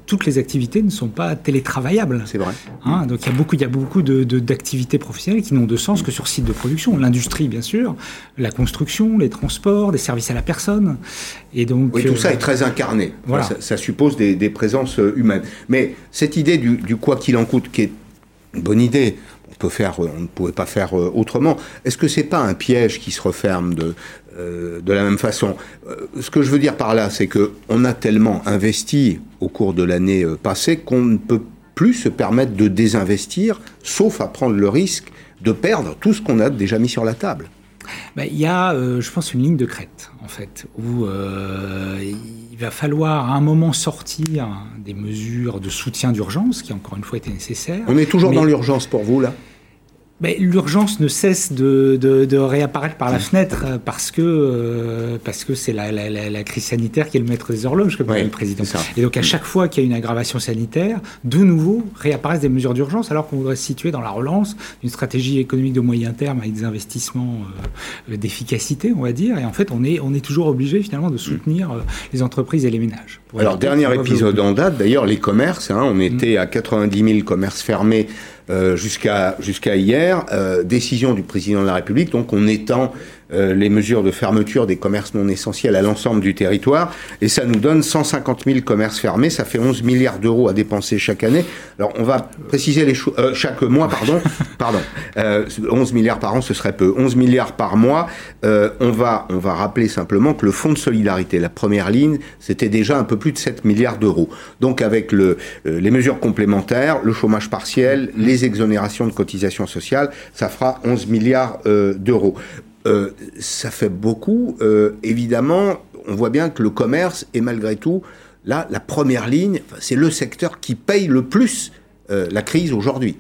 H: toutes les activités ne sont pas télétravaillables.
A: C'est vrai.
H: Hein, donc il y a beaucoup, il y a beaucoup d'activités de, professionnelles qui n'ont de sens que sur site de production. L'industrie, bien sûr, la construction, les transports, des services à la personne.
A: Et donc, oui, tout ça est très incarné. Voilà. Ça, suppose des, présences euh, humaines. Mais cette idée du, quoi qu'il en coûte, qui est une bonne idée, on, peut faire, on ne pouvait pas faire euh, autrement. Est-ce que c'est pas un piège qui se referme de, euh, la même façon? Ce que je veux dire par là, c'est que on a tellement investi au cours de l'année passée qu'on ne peut plus se permettre de désinvestir, sauf à prendre le risque de perdre tout ce qu'on a déjà mis sur la table.
H: Ben, il y a, euh, je pense, une ligne de crête, en fait, où euh, il va falloir à un moment sortir des mesures de soutien d'urgence, qui encore une fois étaient nécessaires.
A: On est toujours dans l'urgence pour vous, là?
H: L'urgence ne cesse de, de, réapparaître par la fenêtre euh, parce que euh, parce que c'est la, la, la, crise sanitaire qui est le maître des horloges, comme le président. Et donc à chaque fois qu'il y a une aggravation sanitaire, de nouveau réapparaissent des mesures d'urgence alors qu'on voudrait se situer dans la relance d'une stratégie économique de moyen terme avec des investissements euh, d'efficacité, on va dire. Et en fait, on est on est toujours obligé finalement de soutenir les entreprises et les ménages.
A: Alors dernier épisode en date, d'ailleurs les commerces, hein, on était à 90 000 commerces fermés euh, jusqu'à jusqu'à hier, euh, décision du président de la République, donc on étend euh, les mesures de fermeture des commerces non essentiels à l'ensemble du territoire, et ça nous donne 150 000 commerces fermés, ça fait 11 milliards d'euros à dépenser chaque année. Alors on va préciser les choses, euh, chaque mois, pardon, (laughs) pardon, 11 milliards par an, ce serait peu, 11 milliards par mois. on va on va rappeler simplement que le fonds de solidarité, la première ligne, c'était déjà un peu plus de 7 milliards d'euros. Donc avec le les mesures complémentaires, le chômage partiel, les exonérations de cotisations sociales, ça fera 11 milliards euh, d'euros. Euh, ça fait beaucoup. Euh, évidemment, on voit bien que le commerce est malgré tout, là, la première ligne, c'est le secteur qui paye le plus la crise aujourd'hui.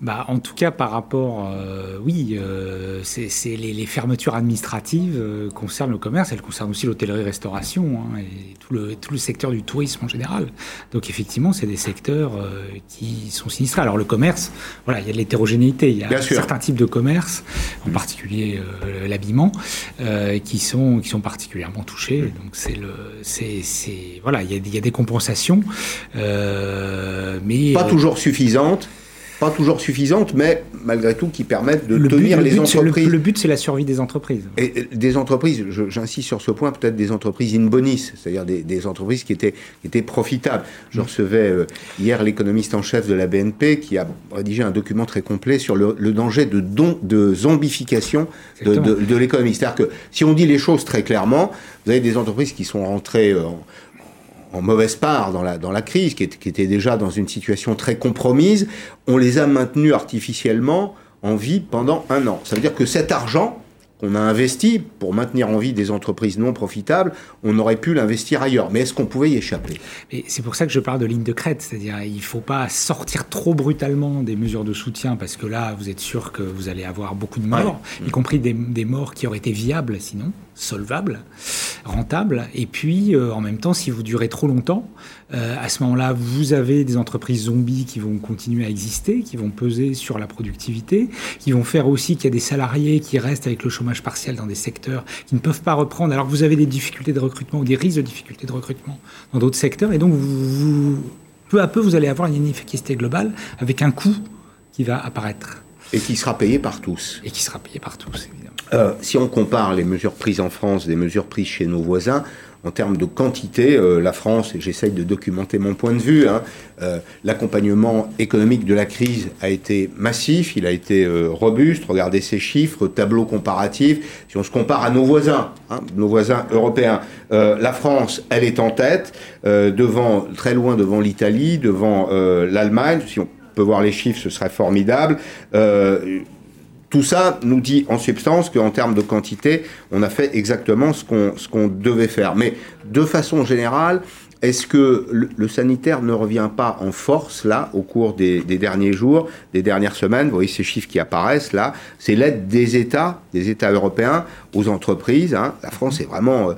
H: Bah, en tout cas, par rapport, euh, oui, euh, c'est les, les, fermetures administratives euh, concernent le commerce, elles concernent aussi l'hôtellerie-restauration hein, et tout le, tout le secteur du tourisme en général. Donc effectivement, c'est des secteurs euh, qui sont sinistrés. Alors le commerce, voilà, il y a de l'hétérogénéité. Il y a certains types de commerce, en particulier euh, l'habillement, qui sont qui sont particulièrement touchés. Donc c'est le, c'est voilà, il y, a, il y a des compensations, mais
A: pas toujours suffisantes pas toujours suffisantes, mais malgré tout qui permettent de tenir les entreprises.
H: Le, but, c'est la survie des entreprises.
A: Et, des entreprises, j'insiste sur ce point, peut-être des entreprises in bonis, c'est-à-dire des, entreprises qui étaient, étaient profitables. Je recevais euh, hier l'économiste en chef de la BNP qui a rédigé un document très complet sur le, danger de, don, de zombification de, de l'économie. C'est-à-dire que si on dit les choses très clairement, vous avez des entreprises qui sont rentrées euh, en mauvaise part dans la, dans la crise, qui, était déjà dans une situation très compromise, on les a maintenus artificiellement en vie pendant un an. Ça veut dire que cet argent qu'on a investi pour maintenir en vie des entreprises non profitables, on aurait pu l'investir ailleurs. Mais est-ce qu'on pouvait y échapper?
H: C'est pour ça que je parle de ligne de crête, c'est-à-dire il ne faut pas sortir trop brutalement des mesures de soutien, parce que là, vous êtes sûr que vous allez avoir beaucoup de morts, y compris des, des morts qui auraient été viables sinon solvable, rentable. Et puis, euh, en même temps, si vous durez trop longtemps, euh, à ce moment-là, vous avez des entreprises zombies qui vont continuer à exister, qui vont peser sur la productivité, qui vont faire aussi qu'il y a des salariés qui restent avec le chômage partiel dans des secteurs qui ne peuvent pas reprendre, alors que vous avez des difficultés de recrutement ou des risques de difficultés de recrutement dans d'autres secteurs. Et donc, vous, peu à peu, vous allez avoir une inefficacité globale avec un coût qui va apparaître.
A: Et qui sera payé par tous.
H: Et qui sera payé par tous, évidemment.
A: Euh, si on compare les mesures prises en France des mesures prises chez nos voisins, en termes de quantité, euh, la France, et j'essaye de documenter mon point de vue, hein, euh, l'accompagnement économique de la crise a été massif, il a été robuste. Regardez ces chiffres, tableau comparatif. Si on se compare à nos voisins, hein, nos voisins européens, la France, elle est en tête, devant, très loin devant l'Italie, devant l'Allemagne. Si on peut voir les chiffres, ce serait formidable. Tout ça nous dit en substance qu'en termes de quantité, on a fait exactement ce qu'on ce devait faire. Mais de façon générale, est-ce que le, sanitaire ne revient pas en force là au cours des, derniers jours, des dernières semaines? Vous voyez ces chiffres qui apparaissent là. C'est l'aide des États, des États européens aux entreprises. Hein. La France est vraiment euh,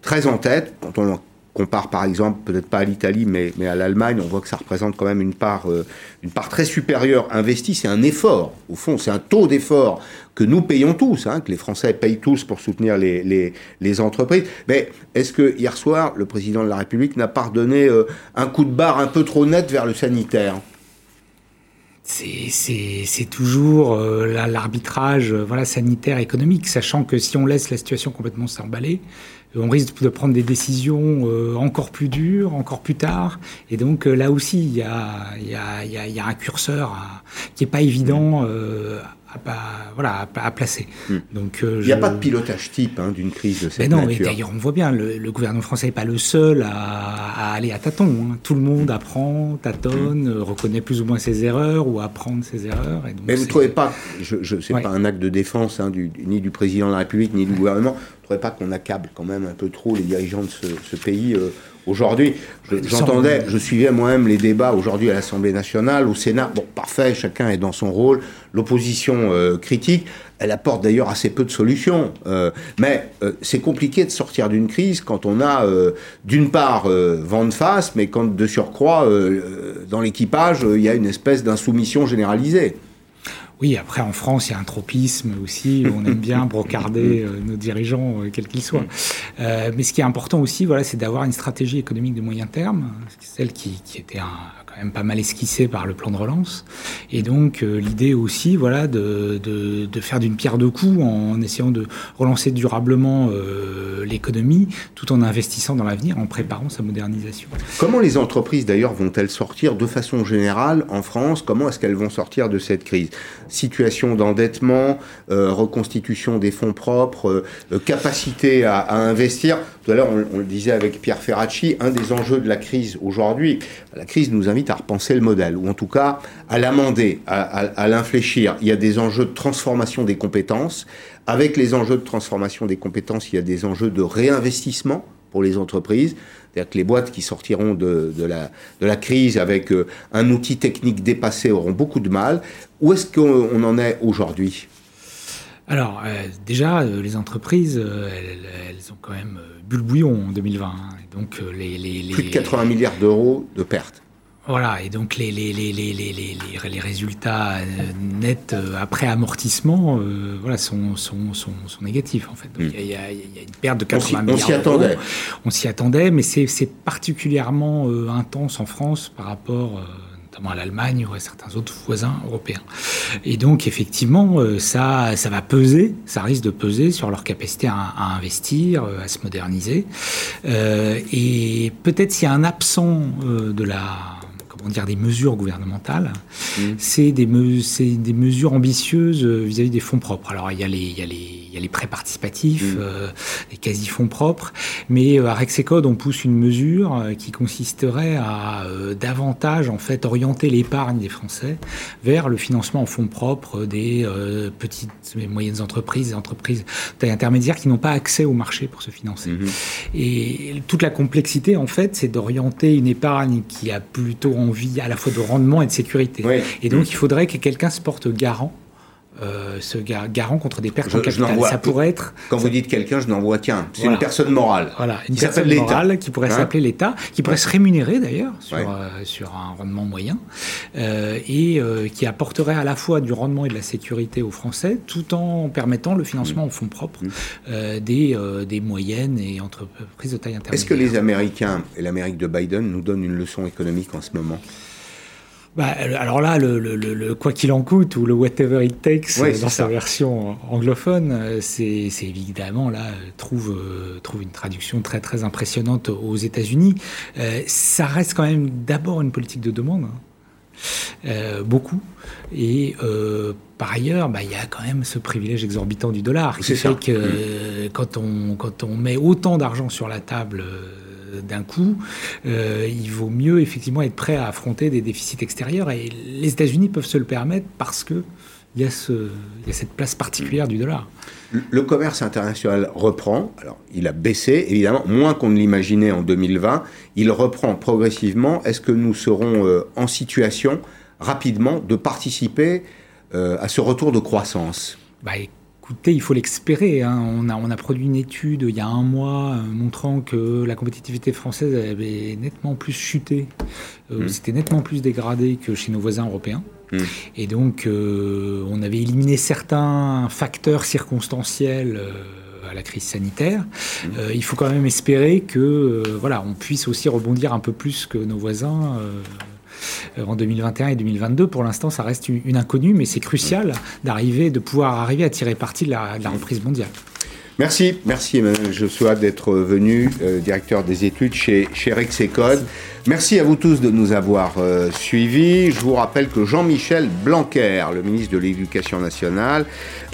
A: très en tête quand on compare par exemple, peut-être pas à l'Italie, mais, à l'Allemagne, on voit que ça représente quand même une part, euh, une part très supérieure investie. C'est un effort, au fond, c'est un taux d'effort que nous payons tous, hein, que les Français payent tous pour soutenir les entreprises. Mais est-ce que hier soir, le président de la République n'a pas redonné euh, un coup de barre un peu trop net vers le sanitaire?
H: C'est toujours euh, l'arbitrage voilà, sanitaire, économique, sachant que si on laisse la situation complètement s'emballer, on risque de prendre des décisions euh, encore plus dures, encore plus tard. Et donc euh, là aussi, il y a, y, a, y a, un curseur qui n'est pas évident euh, à, voilà, à, placer.
A: Hmm. Donc, il n'y a pas de pilotage type hein, d'une crise de cette
H: mais non,
A: nature.
H: d'ailleurs, on voit bien, le, gouvernement français n'est pas le seul à, aller à tâtons. Hein. Tout le monde apprend, tâtonne, hmm. reconnaît plus ou moins ses erreurs ou apprend ses erreurs. Et donc
A: mais vous ne trouvez pas, je, je pas un acte de défense hein, du, ni du président de la République ni du gouvernement, pas qu'on accable quand même un peu trop les dirigeants de ce, pays euh, aujourd'hui J'entendais, je suivais moi-même les débats aujourd'hui à l'Assemblée nationale, au Sénat. Bon, parfait, chacun est dans son rôle. L'opposition euh, critique, elle apporte d'ailleurs assez peu de solutions. Euh, mais c'est compliqué de sortir d'une crise quand on a, d'une part, vent de face, mais quand de surcroît, dans l'équipage, il y a une espèce d'insoumission généralisée.
H: Oui, après en France, il y a un tropisme aussi. On aime bien brocarder (laughs) euh, nos dirigeants, euh, quels qu'ils soient. Euh, mais ce qui est important aussi, voilà, c'est d'avoir une stratégie économique de moyen terme, celle qui, qui était un, quand même pas mal esquissé par le plan de relance. Et donc l'idée aussi, voilà, de, de, de faire d'une pierre deux coups en essayant de relancer durablement l'économie, tout en investissant dans l'avenir, en préparant sa modernisation.
A: Comment les entreprises d'ailleurs vont-elles sortir de façon générale en France? Comment est-ce qu'elles vont sortir de cette crise? Situation d'endettement, euh, reconstitution des fonds propres, capacité à, investir. Tout à l'heure, on, le disait avec Pierre Ferracci, un des enjeux de la crise aujourd'hui, la crise nous invite à repenser le modèle, ou en tout cas à l'amender, à, l'infléchir. Il y a des enjeux de transformation des compétences. Avec les enjeux de transformation des compétences, il y a des enjeux de réinvestissement pour les entreprises. C'est-à-dire que les boîtes qui sortiront de, la, de la crise avec euh, un outil technique dépassé auront beaucoup de mal. Où est-ce qu'on en est aujourd'hui?
H: Alors, euh, déjà, euh, les entreprises, elles, ont quand même bu le bouillon en 2020. Hein. donc, les, les,
A: Plus de 80 milliards d'euros de pertes.
H: Voilà, et donc les, les, les, les résultats euh, nets euh, après amortissement euh, voilà, sont, sont, sont, sont, négatifs en fait. Donc, il, y a, il, y a, une perte de 80 milliards. On s'y attendait. On s'y attendait, mais c'est particulièrement intense en France par rapport à l'Allemagne ou à certains autres voisins européens. Et donc, effectivement, ça, ça va peser, ça risque de peser sur leur capacité à, investir, à se moderniser. et peut-être s'il y a un absent de la dire, des mesures gouvernementales, mmh. c'est des, des, mesures ambitieuses euh, vis-à-vis des fonds propres. Alors il y a les, il y a les il y a les prêts participatifs, mmh. euh, les quasi-fonds propres, mais euh, à Rexecode, on pousse une mesure qui consisterait à davantage en fait orienter l'épargne des Français vers le financement en fonds propres des petites et moyennes entreprises, des entreprises taille intermédiaire qui n'ont pas accès au marché pour se financer. Mmh. Et toute la complexité, en fait, c'est d'orienter une épargne qui a plutôt envie à la fois de rendement et de sécurité. Et donc, mmh. il faudrait que quelqu'un se porte garant euh, ce garant contre des pertes en capital. ça pourrait être.
A: Quand vous dites quelqu'un, je n'en vois qu'un. C'est une personne morale.
H: Voilà, une personne morale qui pourrait hein s'appeler l'État, qui pourrait se rémunérer d'ailleurs sur, euh, sur un rendement moyen euh, et qui apporterait à la fois du rendement et de la sécurité aux Français, tout en permettant le financement en mmh. fonds propres mmh. des, des moyennes et entreprises de taille intermédiaire.
A: Est-ce que les Américains et l'Amérique de Biden nous donnent une leçon économique en ce moment?
H: Bah, alors là, le, quoi qu'il en coûte ou le whatever it takes dans sa version anglophone, c'est évidemment là trouve trouve une traduction très très impressionnante aux États-Unis. ça reste quand même d'abord une politique de demande. Hein. Euh, beaucoup. Et euh, par ailleurs, bah, il y a quand même ce privilège exorbitant du dollar qui fait que mmh. quand, on, quand on met autant d'argent sur la table euh, d'un coup, il vaut mieux effectivement être prêt à affronter des déficits extérieurs. Et les États-Unis peuvent se le permettre parce que il y, a ce, il y a cette place particulière du dollar.
A: Le commerce international reprend. Alors, il a baissé, évidemment, moins qu'on ne l'imaginait en 2020. Il reprend progressivement. Est-ce que nous serons euh, en situation rapidement de participer euh, à ce retour de croissance?
H: Bah, Écoutez, il faut l'expérer. Hein. On, a, on a produit une étude il y a un mois euh, montrant que la compétitivité française avait nettement plus chuté, mmh. c'était nettement plus dégradé que chez nos voisins européens. Hmm. Et donc, euh, on avait éliminé certains facteurs circonstanciels euh, à la crise sanitaire. Hmm. Euh, il faut quand même espérer que, voilà, on puisse aussi rebondir un peu plus que nos voisins. En 2021 et 2022, pour l'instant, ça reste une, inconnue, mais c'est crucial d'arriver, de pouvoir arriver à tirer parti de la, reprise mondiale.
A: Merci, merci Emmanuel Joshua d'être venu, directeur des études chez, chez Rexecode. Merci à vous tous de nous avoir euh, suivis. Je vous rappelle que Jean-Michel Blanquer, le ministre de l'Éducation nationale,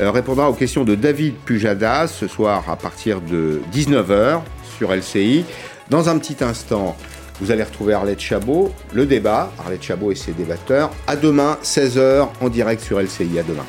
A: euh, répondra aux questions de David Pujadas ce soir à partir de 19h sur LCI. Dans un petit instant, vous allez retrouver Arlette Chabot, le débat, Arlette Chabot et ses débatteurs. À demain, 16h en direct sur LCI. À demain.